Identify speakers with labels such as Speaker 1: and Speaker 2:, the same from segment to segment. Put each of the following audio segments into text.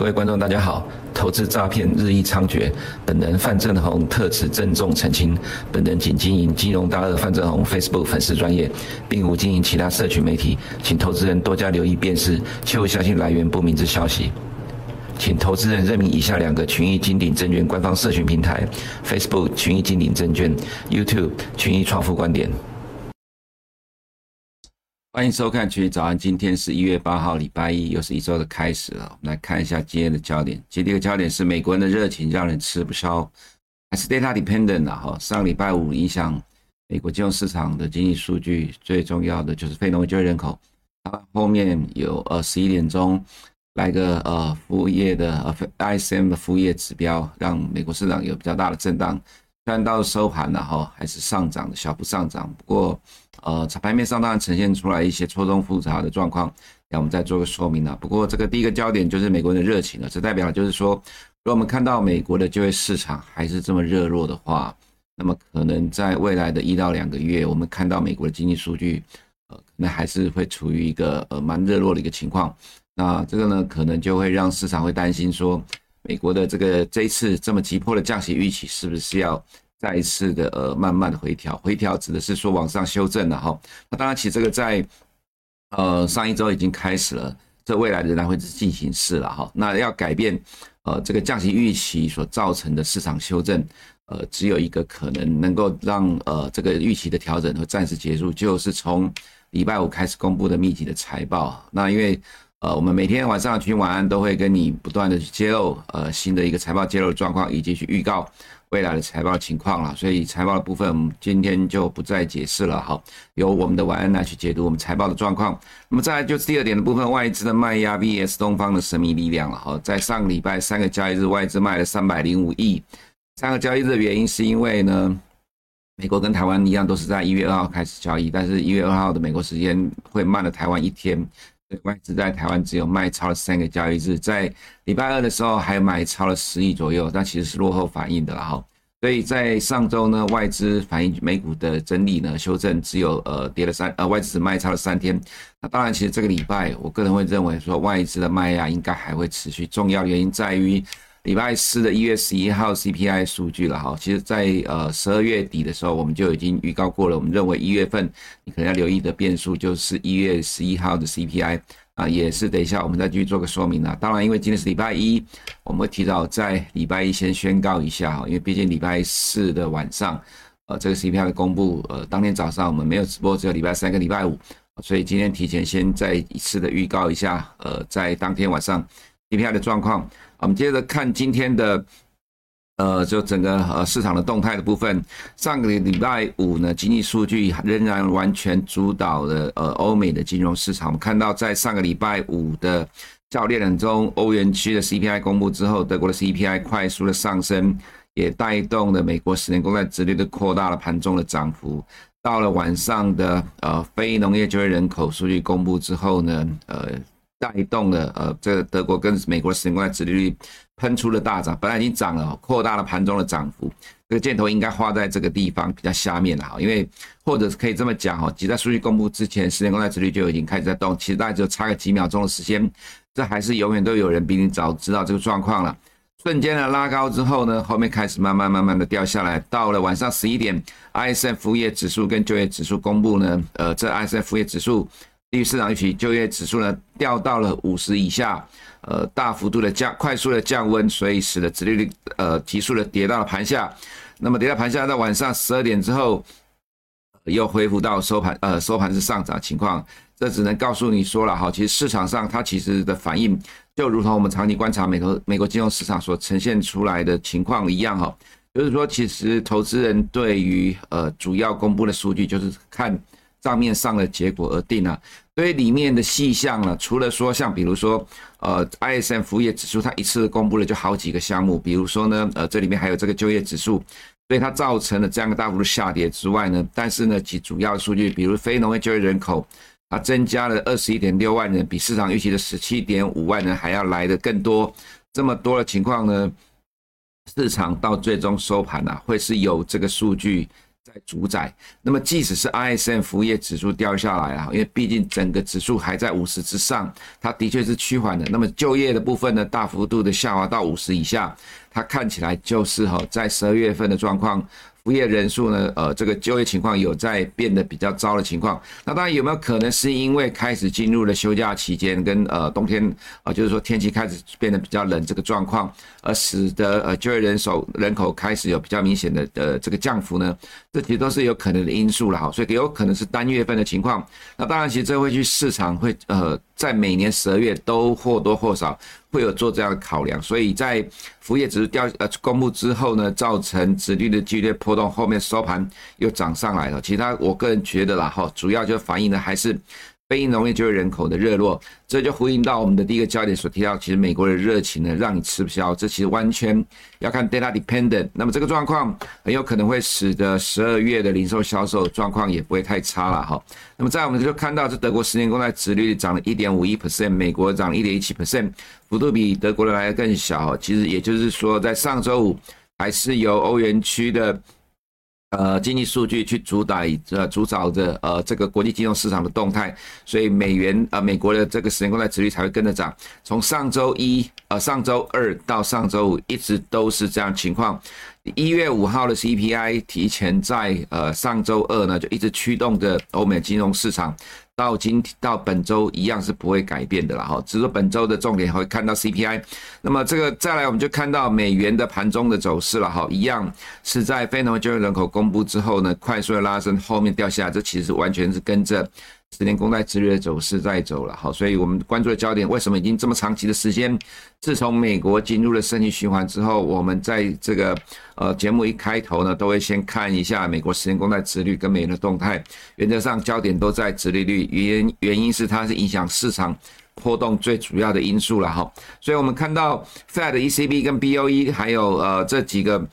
Speaker 1: 各位观众，大家好。投资诈骗日益猖獗，本人范正红特此郑重澄清，本人仅经营金融大鳄范正红 Facebook 粉丝专业，并无经营其他社群媒体，请投资人多加留意辨识，切勿相信来源不明之消息。请投资人认明以下两个群益金鼎证券官方社群平台：Facebook 群益金鼎证券，YouTube 群益创富观点。欢迎收看群益早安，今天是一月八号，礼拜一，又是一周的开始了。我们来看一下今天的焦点。今天的焦点是美国人的热情让人吃不消，还是 data dependent 啊？哈，上礼拜五影响美国金融市场的经济数据，最重要的就是非农业就业人口。后面有呃十一点钟。来个呃服务业的呃 ISM 的服务业指标，让美国市场有比较大的震荡。虽然到收盘了哈，还是上涨的小幅上涨。不过呃，在盘面上当然呈现出来一些错综复杂的状况，让我们再做个说明了。不过这个第一个焦点就是美国人的热情了，这代表就是说，如果我们看到美国的就业市场还是这么热络的话，那么可能在未来的一到两个月，我们看到美国的经济数据，呃，可能还是会处于一个呃蛮热络的一个情况。那这个呢，可能就会让市场会担心说，美国的这个这一次这么急迫的降息预期，是不是要再一次的呃慢慢的回调？回调指的是说往上修正了哈。那当然，其实这个在呃上一周已经开始了，这未来仍然会是进行式了哈。那要改变呃这个降息预期所造成的市场修正，呃，只有一个可能能够让呃这个预期的调整会暂时结束，就是从礼拜五开始公布的密集的财报。那因为呃，我们每天晚上群晚安都会跟你不断的去揭露，呃，新的一个财报揭露状况，以及去预告未来的财报情况了。所以财报的部分，我们今天就不再解释了。好，由我们的晚安来去解读我们财报的状况。那么再来就是第二点的部分，外资的卖压 VS 东方的神秘力量了。哈，在上个礼拜三个交易日，外资卖了三百零五亿。三个交易日的原因是因为呢，美国跟台湾一样都是在一月二号开始交易，但是一月二号的美国时间会慢了台湾一天。外资在台湾只有卖超了三个交易日，在礼拜二的时候还买超了十亿左右，但其实是落后反应的了哈。所以在上周呢，外资反映美股的整理呢修正，只有呃跌了三呃外资只卖超了三天。那当然，其实这个礼拜我个人会认为说外资的卖压应该还会持续，重要原因在于。礼拜四的一月十一号 CPI 数据了哈，其实，在呃十二月底的时候，我们就已经预告过了。我们认为一月份你可能要留意的变数就是一月十一号的 CPI 啊，也是等一下我们再继续做个说明了。当然，因为今天是礼拜一，我们会提早在礼拜一先宣告一下哈，因为毕竟礼拜四的晚上，呃，这个 CPI 的公布，呃，当天早上我们没有直播，只有礼拜三跟礼拜五，所以今天提前先再一次的预告一下，呃，在当天晚上 CPI 的状况。我们接着看今天的，呃，就整个呃市场的动态的部分。上个礼拜五呢，经济数据仍然完全主导了呃欧美的金融市场。我们看到，在上个礼拜五的较量当中，欧元区的 CPI 公布之后，德国的 CPI 快速的上升，也带动了美国十年公债殖率的扩大了盘中的涨幅。到了晚上的呃非农业就业人口数据公布之后呢，呃。带动了呃，这个德国跟美国的十年公债殖利率喷出了大涨，本来已经涨了，扩大了盘中的涨幅。这个箭头应该画在这个地方比较下面了哈，因为或者是可以这么讲哈，即在数据公布之前，十年公债殖利率就已经开始在动，其实大概只有差个几秒钟的时间，这还是永远都有人比你早知道这个状况了。瞬间的拉高之后呢，后面开始慢慢慢慢的掉下来，到了晚上十一点，ISM 服务业指数跟就业指数公布呢，呃，这 ISM 服务业指数。利率市场预期，就业指数呢掉到了五十以下，呃，大幅度的降，快速的降温，所以使得殖利率呃急速的跌到了盘下。那么跌到盘下，到晚上十二点之后，又恢复到收盘，呃，收盘是上涨情况。这只能告诉你说了哈，其实市场上它其实的反应，就如同我们长期观察美国美国金融市场所呈现出来的情况一样哈，就是说，其实投资人对于呃主要公布的数据，就是看。账面上的结果而定啊，所以里面的细项呢，除了说像比如说，呃，ISM 服务业指数它一次公布了就好几个项目，比如说呢，呃，这里面还有这个就业指数，所以它造成了这样一个大幅度下跌之外呢，但是呢，其主要数据，比如非农业就业人口，它增加了二十一点六万人，比市场预期的十七点五万人还要来得更多，这么多的情况呢，市场到最终收盘啊，会是有这个数据。在主宰。那么即使是 ISM 服务业指数掉下来啊，因为毕竟整个指数还在五十之上，它的确是趋缓的。那么就业的部分呢，大幅度的下滑到五十以下，它看起来就是哈，在十二月份的状况。服务业人数呢，呃，这个就业情况有在变得比较糟的情况。那当然有没有可能是因为开始进入了休假期间，跟呃冬天啊、呃，就是说天气开始变得比较冷这个状况，而使得呃就业人手人口开始有比较明显的呃这个降幅呢？这其实都是有可能的因素了哈。所以有可能是单月份的情况。那当然，其实这会去市场会呃在每年十二月都或多或少。会有做这样的考量，所以在服务业指数掉呃公布之后呢，造成指率的剧烈波动，后面收盘又涨上来了。其他我个人觉得啦，哈，主要就反映的还是。非农业就业人口的热络，这就呼应到我们的第一个焦点所提到，其实美国的热情呢，让你吃不消。这其实完全要看 data dependent。那么这个状况很有可能会使得十二月的零售销售状况也不会太差了哈。那么在我们就看到，这德国十年公债殖率涨了一点五一 percent，美国涨一点一七 percent，幅度比德国的来的更小。其实也就是说，在上周五还是由欧元区的。呃，经济数据去主导呃主导着呃这个国际金融市场的动态，所以美元呃美国的这个十年公债殖利率才会跟着涨。从上周一呃上周二到上周五一直都是这样情况。一月五号的 CPI 提前在呃上周二呢就一直驱动着欧美金融市场。到今到本周一样是不会改变的了哈，只是说本周的重点会看到 CPI。那么这个再来我们就看到美元的盘中的走势了哈，一样是在非农就业人口公布之后呢，快速的拉升，后面掉下，这其实完全是跟着。十年公债殖率的走势在走了，好，所以我们关注的焦点为什么已经这么长期的时间？自从美国进入了升息循环之后，我们在这个呃节目一开头呢，都会先看一下美国十年公债殖率跟美元的动态。原则上焦点都在殖利率，原原因是它是影响市场波动最主要的因素了哈。所以我们看到 Fed、ECB 跟 BOE 还有呃这几个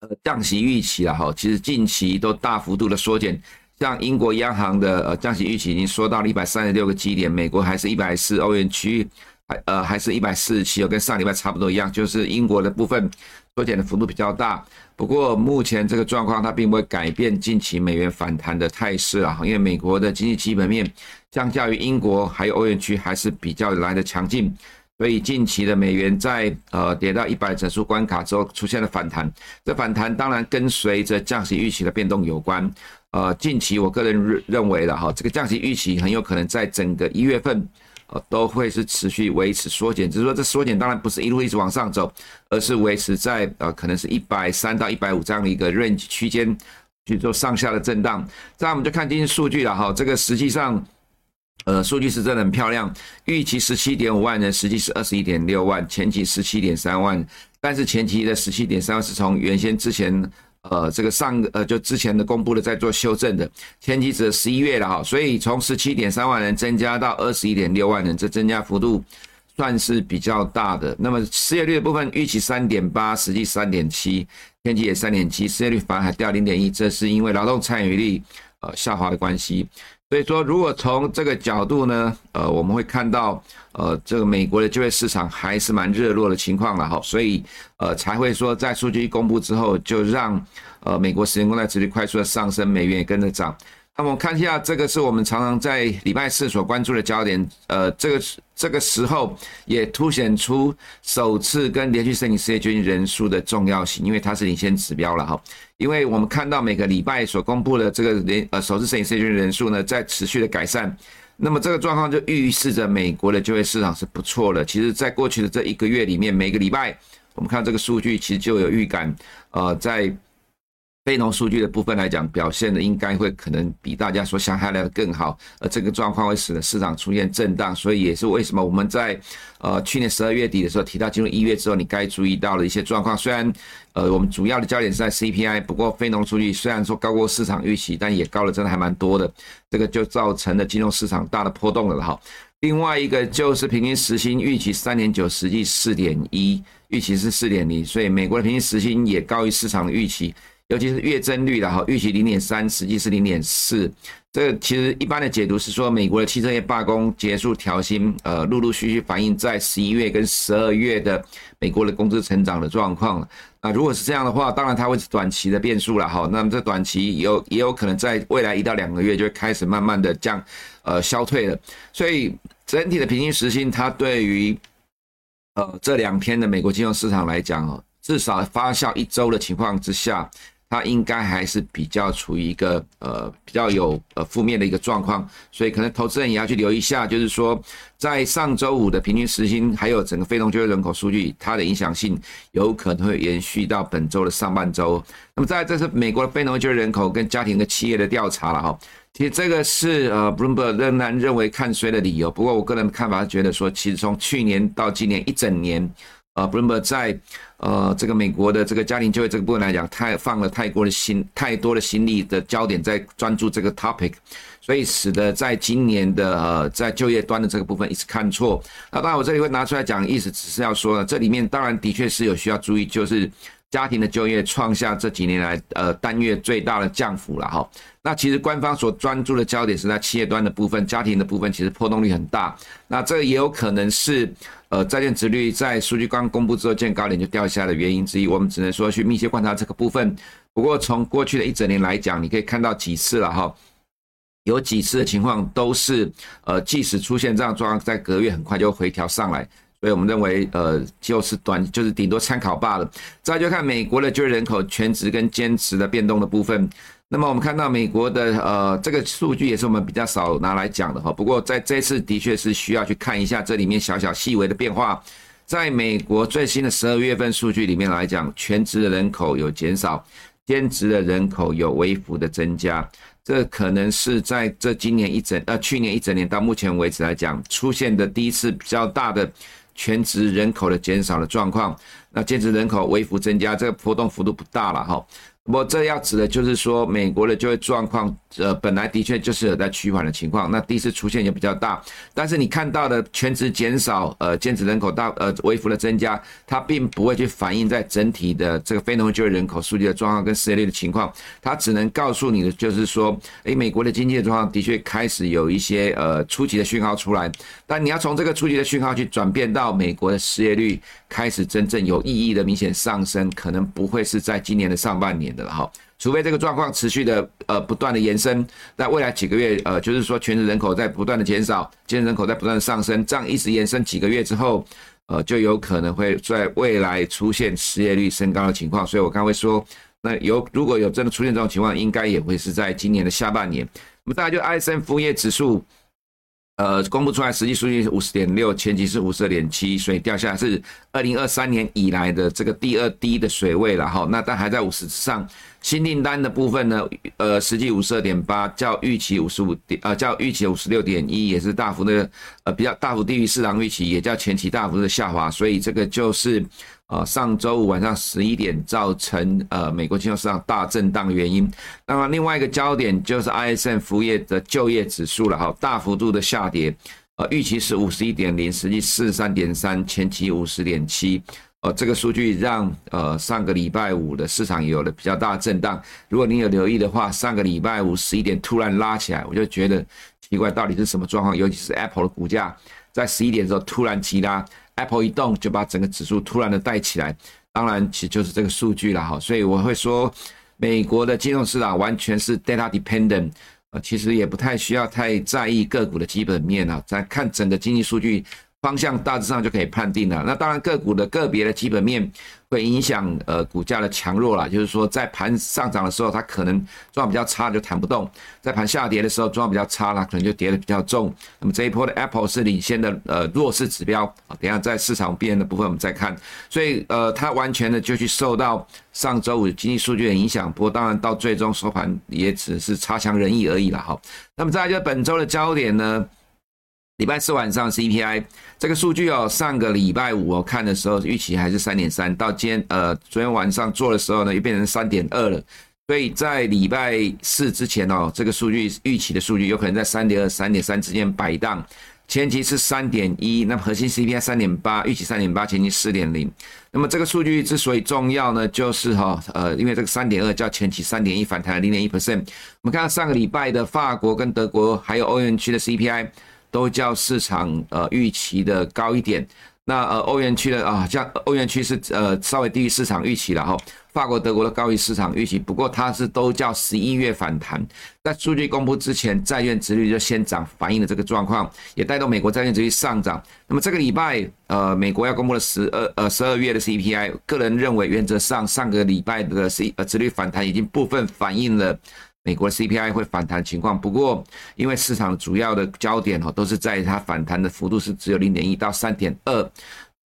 Speaker 1: 呃降息预期了哈，其实近期都大幅度的缩减。像英国央行的呃降息预期已经缩到了一百三十六个基点，美国还是一百四，欧元区还呃还是一百四十七，跟上礼拜差不多一样，就是英国的部分缩减的幅度比较大。不过目前这个状况它并不会改变近期美元反弹的态势啊，因为美国的经济基本面相较于英国还有欧元区还是比较来的强劲。所以近期的美元在呃跌到一百整数关卡之后出现了反弹，这反弹当然跟随着降息预期的变动有关。呃，近期我个人认认为的哈，这个降息预期很有可能在整个一月份呃都会是持续维持缩减，只是说这缩减当然不是一路一直往上走，而是维持在呃可能是一百三到一百五这样的一个 range 区间去做上下的震荡。再我们就看今天数据了哈，这个实际上。呃，数据是真的很漂亮，预期十七点五万人，实际是二十一点六万，前期十七点三万，但是前期的十七点三万是从原先之前，呃，这个上呃就之前的公布的在做修正的，前期指的十一月了哈，所以从十七点三万人增加到二十一点六万人，这增加幅度算是比较大的。那么失业率的部分预期三点八，实际三点七，前期也三点七，失业率反而还掉零点一，这是因为劳动参与率呃下滑的关系。所以说，如果从这个角度呢，呃，我们会看到，呃，这个美国的就业市场还是蛮热络的情况了哈，所以，呃，才会说在数据一公布之后，就让，呃，美国十年公债殖利率快速的上升，美元也跟着涨。那我们看一下，这个是我们常常在礼拜四所关注的焦点。呃，这个这个时候也凸显出首次跟连续申请失业军人数的重要性，因为它是领先指标了哈。因为我们看到每个礼拜所公布的这个连呃首次申请失业军人数呢，在持续的改善，那么这个状况就预示着美国的就业市场是不错的。其实，在过去的这一个月里面，每个礼拜我们看这个数据，其实就有预感，呃，在。非农数据的部分来讲，表现的应该会可能比大家所想象的更好，而这个状况会使得市场出现震荡，所以也是为什么我们在呃去年十二月底的时候提到进入一月之后，你该注意到的一些状况。虽然呃我们主要的焦点是在 CPI，不过非农数据虽然说高过市场预期，但也高了真的还蛮多的，这个就造成了金融市场大的波动了哈。另外一个就是平均时薪预期三点九，实际四点一，预期是四点零，所以美国的平均时薪也高于市场的预期。尤其是月增率了哈，预期零点三，实际是零点四。这个其实一般的解读是说，美国的汽车业罢工结束调薪，呃，陆陆续续反映在十一月跟十二月的美国的工资成长的状况。那如果是这样的话，当然它会是短期的变数了哈。那么这短期有也有可能在未来一到两个月就会开始慢慢的降，呃，消退了。所以整体的平均时薪，它对于呃这两天的美国金融市场来讲哦，至少发酵一周的情况之下。它应该还是比较处于一个呃比较有呃负面的一个状况，所以可能投资人也要去留意一下，就是说在上周五的平均时薪还有整个非农就业人口数据，它的影响性有可能会延续到本周的上半周。那么再来这是美国的非农就业人口跟家庭的企业的调查了哈，其实这个是呃 Bloomberg 仍然认为看衰的理由，不过我个人看法是觉得说，其实从去年到今年一整年。啊，Bloomberg 在呃这个美国的这个家庭就业这个部分来讲，太放了太多的心，太多的心力的焦点在专注这个 topic，所以使得在今年的呃在就业端的这个部分一直看错。那当然我这里会拿出来讲，意思只是要说呢，这里面当然的确是有需要注意，就是。家庭的就业创下这几年来呃单月最大的降幅了哈。那其实官方所专注的焦点是在企业端的部分，家庭的部分其实波动率很大。那这也有可能是呃债券殖率在数据刚公布之后见高点就掉下来的原因之一。我们只能说去密切观察这个部分。不过从过去的一整年来讲，你可以看到几次了哈，有几次的情况都是呃即使出现这样状况，在隔月很快就回调上来。所以我们认为，呃，就是短，就是顶多参考罢了。再就看美国的就业人口全职跟兼职的变动的部分。那么我们看到美国的呃这个数据也是我们比较少拿来讲的哈。不过在这次的确是需要去看一下这里面小小细微的变化。在美国最新的十二月份数据里面来讲，全职的人口有减少，兼职的人口有微幅的增加。这可能是在这今年一整呃去年一整年到目前为止来讲出现的第一次比较大的。全职人口的减少的状况，那兼职人口微幅增加，这个波动幅度不大了哈。我这要指的就是说，美国的就业状况，呃，本来的确就是有在趋缓的情况，那第一次出现也比较大。但是你看到的全职减少，呃，兼职人口大，呃，微幅的增加，它并不会去反映在整体的这个非农就业人口数据的状况跟失业率的情况，它只能告诉你的就是说，诶，美国的经济的状况的确开始有一些呃初级的讯号出来，但你要从这个初级的讯号去转变到美国的失业率开始真正有意义的明显上升，可能不会是在今年的上半年。的哈，除非这个状况持续的呃不断的延伸，那未来几个月呃，就是说全职人口在不断的减少，兼职人口在不断的上升，这样一直延伸几个月之后，呃，就有可能会在未来出现失业率升高的情况。所以我刚会说，那有如果有真的出现这种情况，应该也会是在今年的下半年。那么大家就 ISM 服务业指数。呃，公布出来实际数据是五十点六，前期是五十二点七，所以掉下来是二零二三年以来的这个第二低的水位了哈。那但还在五十之上。新订单的部分呢，呃，实际五十二点八，较预期五十五点，呃，较预期五十六点一，也是大幅的，呃，比较大幅低于市场预期，也较前期大幅的下滑。所以这个就是。啊，上周五晚上十一点造成呃美国金融市场大震荡的原因。那么另外一个焦点就是 ISM 服务业的就业指数了哈，大幅度的下跌。呃，预期是五十一点零，实际四十三点三，前期五十点七。呃，这个数据让呃上个礼拜五的市场有了比较大的震荡。如果你有留意的话，上个礼拜五十一点突然拉起来，我就觉得奇怪，到底是什么状况？尤其是 Apple 的股价在十一点的时候突然急拉。Apple 一动就把整个指数突然的带起来，当然其实就是这个数据了哈，所以我会说，美国的金融市场完全是 data dependent，呃，其实也不太需要太在意个股的基本面啊，再看整个经济数据方向，大致上就可以判定了。那当然个股的个别的基本面。会影响呃股价的强弱啦，就是说在盘上涨的时候，它可能状况比较差就弹不动；在盘下跌的时候，状况比较差啦，可能就跌得比较重。那么这一波的 Apple 是领先的呃弱势指标啊，等下在市场变的部分我们再看。所以呃它完全的就去受到上周五经济数据的影响，不过当然到最终收盘也只是差强人意而已了哈。那么再来就本周的焦点呢？礼拜四晚上 CPI 这个数据哦，上个礼拜五我看的时候预期还是三点三，到今天呃昨天晚上做的时候呢，又变成三点二了。所以在礼拜四之前哦，这个数据预期的数据有可能在三点二、三点三之间摆荡。前期是三点一，那核心 CPI 三点八，预期三点八，前期四点零。那么这个数据之所以重要呢，就是哈呃，因为这个三点二较前期三点一反弹了零点一 percent。我们看到上个礼拜的法国跟德国还有欧元区的 CPI 都较市场呃预期的高一点。那呃欧元区的啊，像欧元区是呃稍微低于市场预期了哈。法国、德国的高于市场预期，不过它是都叫十一月反弹。在数据公布之前，债券殖率就先涨，反映了这个状况，也带动美国债券殖率上涨。那么这个礼拜，呃，美国要公布的十二呃十二月的 CPI，个人认为原则上上个礼拜的 C 呃殖率反弹已经部分反映了美国 CPI 会反弹情况。不过，因为市场主要的焦点哦都是在它反弹的幅度是只有零点一到三点二。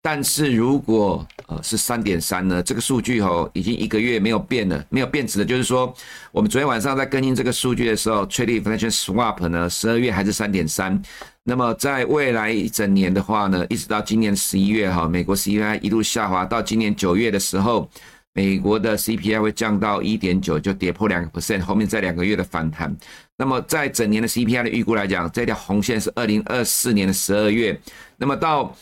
Speaker 1: 但是如果呃是三点三呢？这个数据哦已经一个月没有变了，没有变质的，就是说我们昨天晚上在更新这个数据的时候，Trading Inflation Swap 呢，十二月还是三点三。那么在未来一整年的话呢，一直到今年十一月哈，美国 CPI 一路下滑，到今年九月的时候，美国的 CPI 会降到一点九，就跌破两个 percent，后面再两个月的反弹。那么在整年的 CPI 的预估来讲，这条红线是二零二四年的十二月，那么到。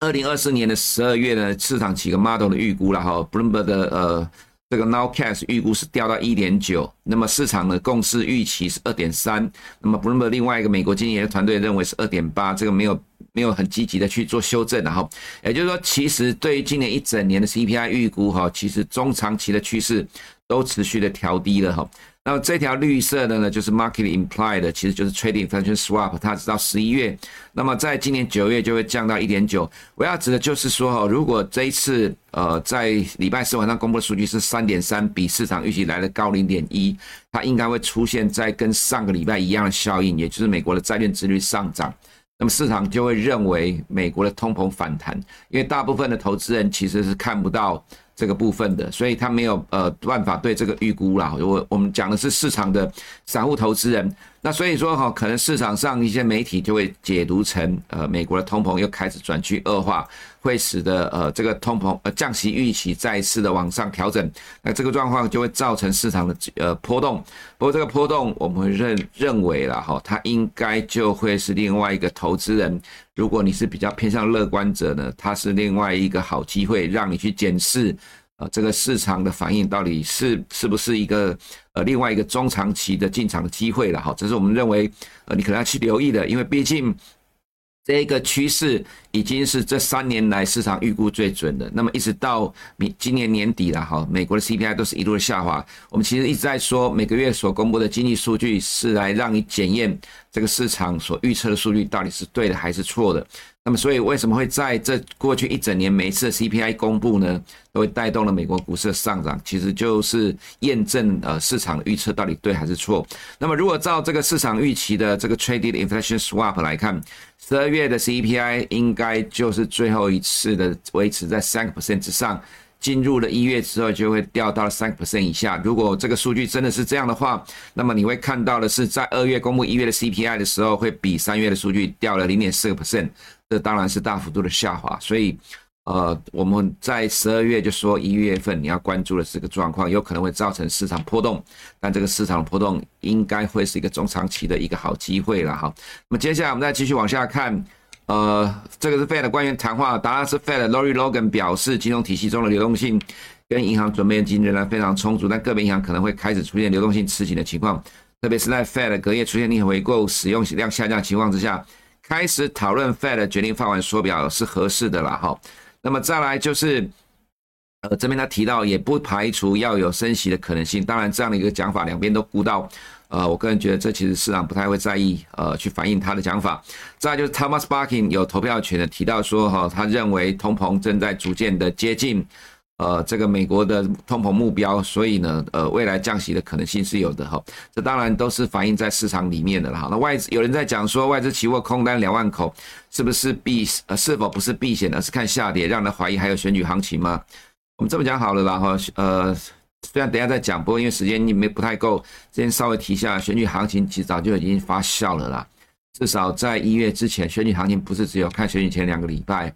Speaker 1: 二零二四年的十二月呢，市场几个 model 的预估了哈，Bloomberg 的呃这个 Nowcast 预估是掉到一点九，那么市场的共识预期是二点三，那么 Bloomberg 另外一个美国经济研究团队认为是二点八，这个没有没有很积极的去做修正，然后也就是说，其实对于今年一整年的 CPI 预估哈，其实中长期的趋势都持续的调低了哈。那么这条绿色的呢，就是 market implied，其实就是 trading inflation swap，它直到十一月，那么在今年九月就会降到一点九。我要指的就是说，如果这一次呃在礼拜四晚上公布的数据是三点三，比市场预期来的高零点一，它应该会出现在跟上个礼拜一样的效应，也就是美国的债券殖率上涨，那么市场就会认为美国的通膨反弹，因为大部分的投资人其实是看不到。这个部分的，所以他没有呃办法对这个预估啦。我我们讲的是市场的散户投资人，那所以说哈，可能市场上一些媒体就会解读成呃美国的通膨又开始转趋恶化，会使得呃这个通膨呃降息预期再次的往上调整，那这个状况就会造成市场的呃波动。不过这个波动我们会认认为了哈，它应该就会是另外一个投资人。如果你是比较偏向乐观者呢，它是另外一个好机会，让你去检视，呃，这个市场的反应到底是是不是一个呃另外一个中长期的进场的机会了哈，这是我们认为呃你可能要去留意的，因为毕竟。这个趋势已经是这三年来市场预估最准的。那么一直到明今年年底了哈，美国的 CPI 都是一路的下滑。我们其实一直在说，每个月所公布的经济数据是来让你检验这个市场所预测的数据到底是对的还是错的。那么，所以为什么会在这过去一整年每一次 CPI 公布呢，都会带动了美国股市的上涨？其实就是验证呃市场的预测到底对还是错。那么，如果照这个市场预期的这个 Traded Inflation Swap 来看，十二月的 CPI 应该就是最后一次的维持在三个 percent 之上。进入了一月之后，就会掉到了三个 percent 以下。如果这个数据真的是这样的话，那么你会看到的是，在二月公布一月的 CPI 的时候，会比三月的数据掉了零点四个 percent。这当然是大幅度的下滑。所以，呃，我们在十二月就说一月份你要关注的这个状况，有可能会造成市场波动，但这个市场波动应该会是一个中长期的一个好机会了哈。那么接下来我们再继续往下看。呃，这个是 Fed 的官员谈话，答案是 Fed Lori Logan 表示，金融体系中的流动性跟银行准备金仍然非常充足，但个别银行可能会开始出现流动性吃紧的情况，特别是在 Fed 隔夜出现逆回购使用量下降的情况之下，开始讨论 Fed 决定放缓缩表是合适的了哈。那么再来就是，呃，这边他提到也不排除要有升息的可能性，当然这样的一个讲法两边都顾到。呃，我个人觉得这其实市场不太会在意，呃，去反映他的讲法。再来就是 Thomas Barking 有投票权的提到说，哈，他认为通膨正在逐渐的接近，呃，这个美国的通膨目标，所以呢，呃，未来降息的可能性是有的，哈。这当然都是反映在市场里面的了，哈。那外资有人在讲说，外资期货空单两万口，是不是避呃是否不是避险，而是看下跌，让人怀疑还有选举行情吗？我们这么讲好了啦，哈，呃。虽然等下再讲，不过因为时间你没不太够，先稍微提一下选举行情，其实早就已经发酵了啦。至少在一月之前，选举行情不是只有看选举前两个礼拜，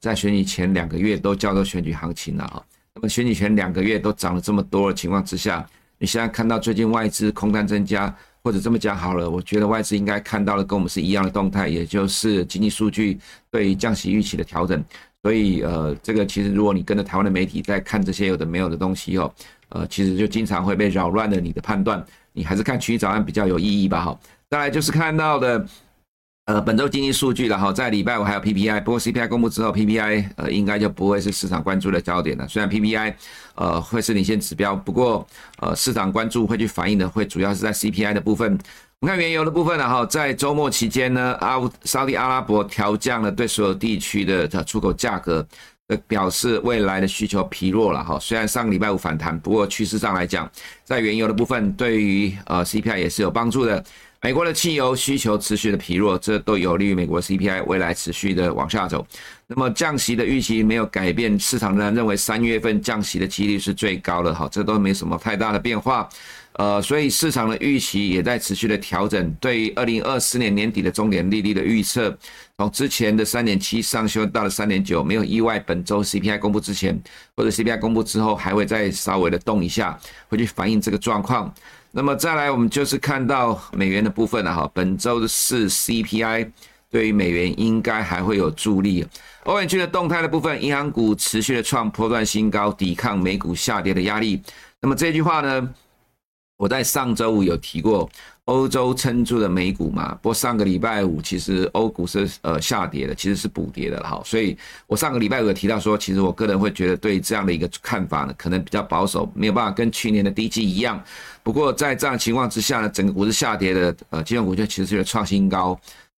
Speaker 1: 在选举前两个月都叫做选举行情了啊。那么选举前两个月都涨了这么多的情况之下，你现在看到最近外资空单增加，或者这么讲好了，我觉得外资应该看到了跟我们是一样的动态，也就是经济数据对于降息预期的调整。所以呃，这个其实如果你跟着台湾的媒体在看这些有的没有的东西哦，呃，其实就经常会被扰乱了你的判断。你还是看群益早安比较有意义吧，哈。再来就是看到的。呃，本周经济数据然后在礼拜五还有 PPI，不过 CPI 公布之后，PPI 呃应该就不会是市场关注的焦点了。虽然 PPI 呃会是领先指标，不过呃市场关注会去反映的会主要是在 CPI 的部分。我们看原油的部分然后在周末期间呢，阿沙特阿拉伯调降了对所有地区的出口价格，表示未来的需求疲弱了哈。虽然上个礼拜五反弹，不过趋势上来讲，在原油的部分对于呃 CPI 也是有帮助的。美国的汽油需求持续的疲弱，这都有利于美国 CPI 未来持续的往下走。那么降息的预期没有改变，市场仍然认为三月份降息的几率是最高的，哈，这都没什么太大的变化。呃，所以市场的预期也在持续的调整。对于二零二四年年底的终点利率的预测，从之前的三点七上修到了三点九，没有意外，本周 CPI 公布之前或者 CPI 公布之后，还会再稍微的动一下，会去反映这个状况。那么再来，我们就是看到美元的部分了哈。本周的四 CPI 对于美元应该还会有助力。欧元区的动态的部分，银行股持续的创破断新高，抵抗美股下跌的压力。那么这句话呢，我在上周五有提过。欧洲撑住了美股嘛，不过上个礼拜五其实欧股是呃下跌的，其实是补跌的哈，所以我上个礼拜五有提到说，其实我个人会觉得对这样的一个看法呢，可能比较保守，没有办法跟去年的低基一样。不过在这样的情况之下呢，整个股市下跌的呃金融股就其实是有创新高，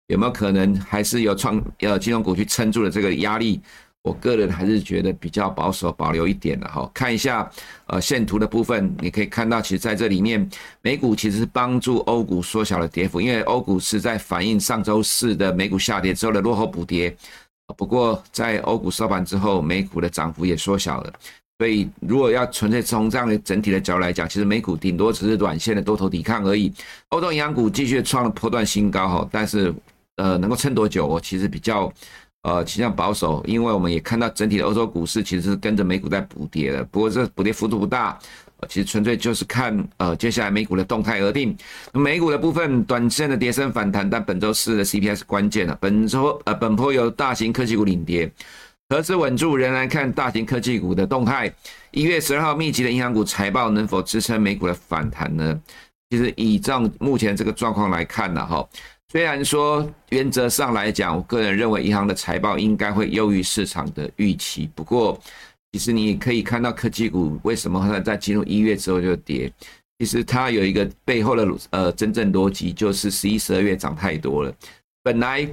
Speaker 1: 有没有可能还是有创呃金融股去撑住了这个压力？我个人还是觉得比较保守，保留一点的哈。看一下呃线图的部分，你可以看到，其实在这里面，美股其实是帮助欧股缩小了跌幅，因为欧股是在反映上周四的美股下跌之后的落后补跌。不过在欧股收盘之后，美股的涨幅也缩小了。所以如果要纯粹从这样的整体的角度来讲，其实美股顶多只是短线的多头抵抗而已。欧洲银行股继续创了波段新高哈，但是呃能够撑多久，我其实比较。呃，倾向保守，因为我们也看到整体的欧洲股市其实是跟着美股在补跌的，不过这补跌幅度不大，其实纯粹就是看呃接下来美股的动态而定。美股的部分，短线的跌升反弹，但本周四的 CPI 是关键了。本周呃本波由大型科技股领跌，何时稳住仍然看大型科技股的动态。一月十二号密集的银行股财报能否支撑美股的反弹呢？其实以这样目前这个状况来看呢，哈。虽然说原则上来讲，我个人认为银行的财报应该会优于市场的预期。不过，其实你可以看到科技股为什么它在进入一月之后就跌，其实它有一个背后的呃真正逻辑，就是十一、十二月涨太多了。本来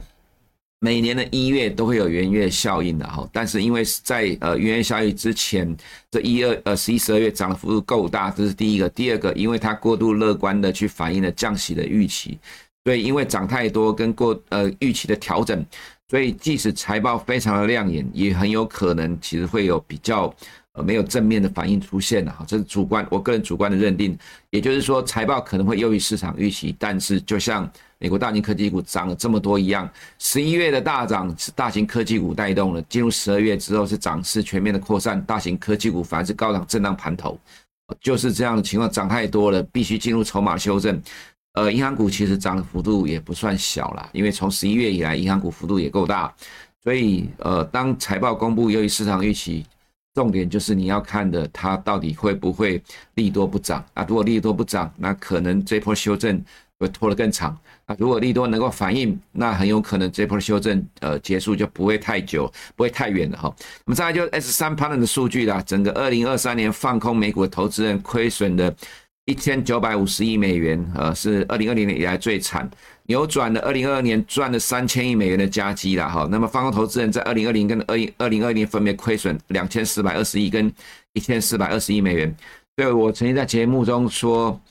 Speaker 1: 每年的一月都会有元月效应的哈，但是因为在呃元月效应之前，这一二呃十一、十二月涨的幅度够大，这是第一个。第二个，因为它过度乐观的去反映了降息的预期。对，因为涨太多跟过呃预期的调整，所以即使财报非常的亮眼，也很有可能其实会有比较呃没有正面的反应出现的哈，这是主观我个人主观的认定。也就是说，财报可能会优于市场预期，但是就像美国大型科技股涨了这么多一样，十一月的大涨是大型科技股带动了，进入十二月之后是涨势全面的扩散，大型科技股反而是高档震荡盘头，就是这样的情况，涨太多了，必须进入筹码修正。呃，银行股其实涨的幅度也不算小啦，因为从十一月以来，银行股幅度也够大，所以呃，当财报公布，由于市场预期，重点就是你要看的它到底会不会利多不涨啊？如果利多不涨，那可能这波修正会拖得更长啊。如果利多能够反应，那很有可能这波修正呃结束就不会太久，不会太远了哈。那么再来就是 S3 Partners 的数据啦，整个二零二三年放空美股投资人亏损的。一千九百五十亿美元，呃，是二零二零年以来最惨，扭转了二零二二年赚了三千亿美元的加基了哈。那么，放空投资人在二零二零跟二零二零二一年分别亏损两千四百二十亿跟一千四百二十亿美元。对我曾经在节目中说，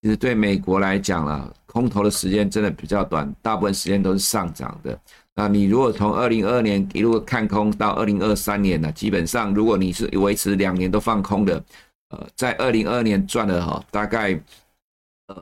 Speaker 1: 其实对美国来讲啊，空头的时间真的比较短，大部分时间都是上涨的。那你如果从二零二二年一路看空到二零二三年呢，基本上如果你是维持两年都放空的。呃，在二零二二年赚了哈，大概呃，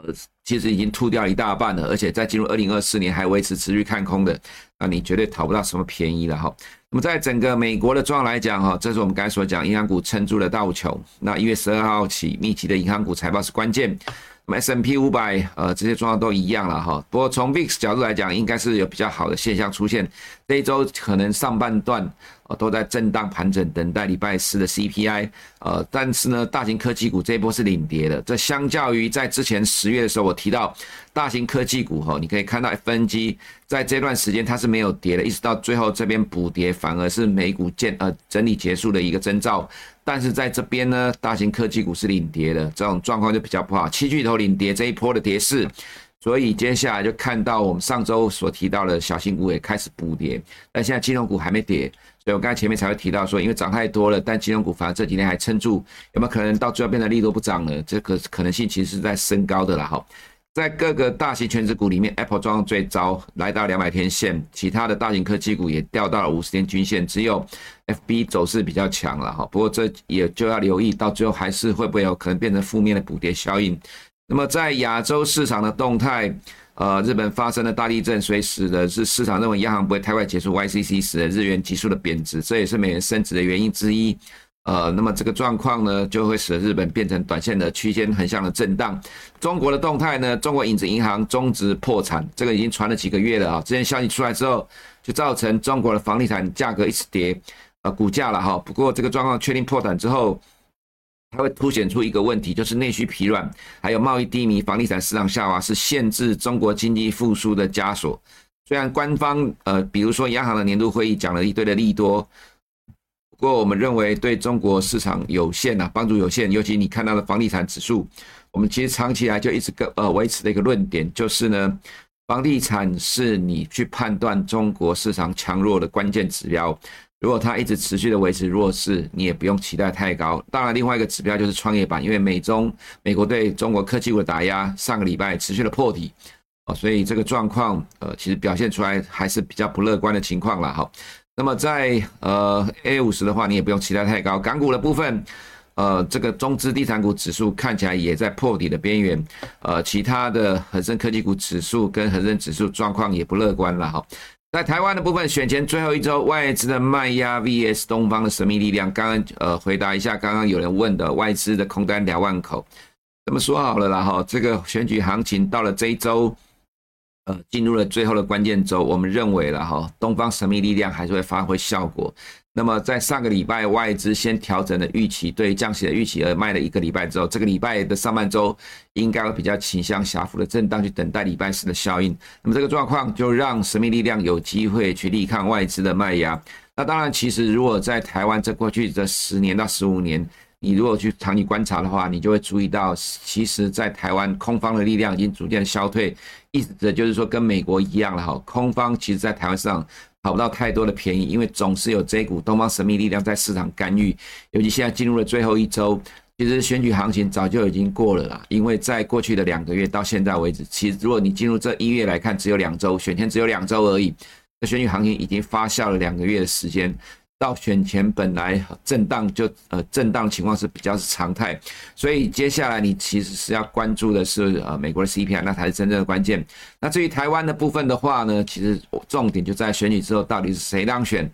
Speaker 1: 其实已经吐掉一大半了，而且在进入二零二四年还维持持续看空的，那你绝对讨不到什么便宜了哈。那么在整个美国的状况来讲，哈，这是我们刚才所讲，银行股撑住了道琼。那一月十二号起，密集的银行股财报是关键。那么 S&P 五百，呃，这些状况都一样了哈。不过从 VIX 角度来讲，应该是有比较好的现象出现。这一周可能上半段。都在震荡盘整，等待礼拜四的 CPI。呃，但是呢，大型科技股这一波是领跌的。这相较于在之前十月的时候，我提到大型科技股哈，你可以看到 FNG 在这段时间它是没有跌的，一直到最后这边补跌，反而是美股见呃整理结束的一个征兆。但是在这边呢，大型科技股是领跌的，这种状况就比较不好。七巨头领跌这一波的跌势。所以接下来就看到我们上周所提到的小型股也开始补跌，但现在金融股还没跌，所以我刚才前面才会提到说，因为涨太多了，但金融股反而这几天还撑住，有没有可能到最后变得利多不涨了？这个可能性其实是在升高的啦。哈，在各个大型全值股里面，Apple 状况最糟，来到两百天线，其他的大型科技股也掉到了五十天均线，只有 FB 走势比较强了哈。不过这也就要留意，到最后还是会不会有可能变成负面的补跌效应。那么在亚洲市场的动态，呃，日本发生了大地震，所以使得是市场认为央行不会太快结束 YCC，使得日元急速的贬值，这也是美元升值的原因之一。呃，那么这个状况呢，就会使得日本变成短线的区间横向的震荡。中国的动态呢，中国影子银行终止破产，这个已经传了几个月了啊。之前消息出来之后，就造成中国的房地产价格一直跌，呃，股价了哈。不过这个状况确定破产之后。它会凸显出一个问题，就是内需疲软，还有贸易低迷、房地产市场下滑，是限制中国经济复苏的枷锁。虽然官方呃，比如说央行的年度会议讲了一堆的利多，不过我们认为对中国市场有限呐，帮助有限。尤其你看到的房地产指数，我们其实长期来就一直跟呃维持的一个论点，就是呢，房地产是你去判断中国市场强弱的关键指标。如果它一直持续的维持弱势，你也不用期待太高。当然，另外一个指标就是创业板，因为美中美国对中国科技股的打压，上个礼拜持续的破底，哦，所以这个状况，呃，其实表现出来还是比较不乐观的情况了哈。那么在呃 A 五十的话，你也不用期待太高。港股的部分，呃，这个中资地产股指数看起来也在破底的边缘，呃，其他的恒生科技股指数跟恒生指数状况也不乐观了哈。在台湾的部分，选前最后一周，外资的卖压 VS 东方的神秘力量。刚刚呃，回答一下刚刚有人问的外资的空单两万口，这么说好了啦哈，这个选举行情到了这一周，呃，进入了最后的关键周，我们认为了哈，东方神秘力量还是会发挥效果。那么在上个礼拜外资先调整了预期，对降息的预期而卖了一个礼拜之后，这个礼拜的上半周应该会比较倾向狭幅的震荡，去等待礼拜四的效应。那么这个状况就让神秘力量有机会去力抗外资的卖压。那当然，其实如果在台湾这过去这十年到十五年，你如果去长期观察的话，你就会注意到，其实在台湾空方的力量已经逐渐消退，意思就是说跟美国一样了哈，空方其实在台湾市场。讨不到太多的便宜，因为总是有这股东方神秘力量在市场干预。尤其现在进入了最后一周，其实选举行情早就已经过了啦。因为在过去的两个月到现在为止，其实如果你进入这一月来看，只有两周，选前只有两周而已，选举行情已经发酵了两个月的时间。到选前本来震荡就呃震荡情况是比较是常态，所以接下来你其实是要关注的是呃美国的 CPI，那才是真正的关键。那至于台湾的部分的话呢，其实重点就在选举之后到底是谁当选。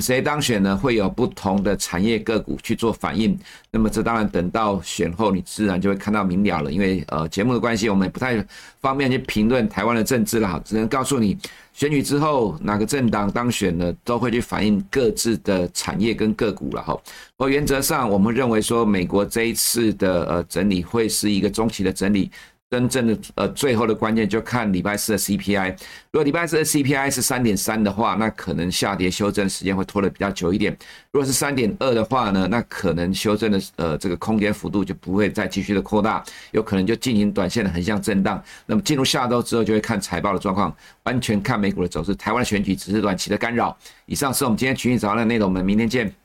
Speaker 1: 谁当选呢？会有不同的产业个股去做反应。那么这当然等到选后，你自然就会看到明了了。因为呃节目的关系，我们也不太方便去评论台湾的政治了，只能告诉你选举之后哪个政党当选呢，都会去反映各自的产业跟个股了哈。而原则上，我们认为说美国这一次的呃整理会是一个中期的整理。真正的呃，最后的关键就看礼拜四的 CPI。如果礼拜四的 CPI 是三点三的话，那可能下跌修正时间会拖得比较久一点。如果是三点二的话呢，那可能修正的呃这个空间幅度就不会再继续的扩大，有可能就进行短线的横向震荡。那么进入下周之后，就会看财报的状况，完全看美股的走势。台湾的选举只是短期的干扰。以上是我们今天群益早安的内容，我们明天见。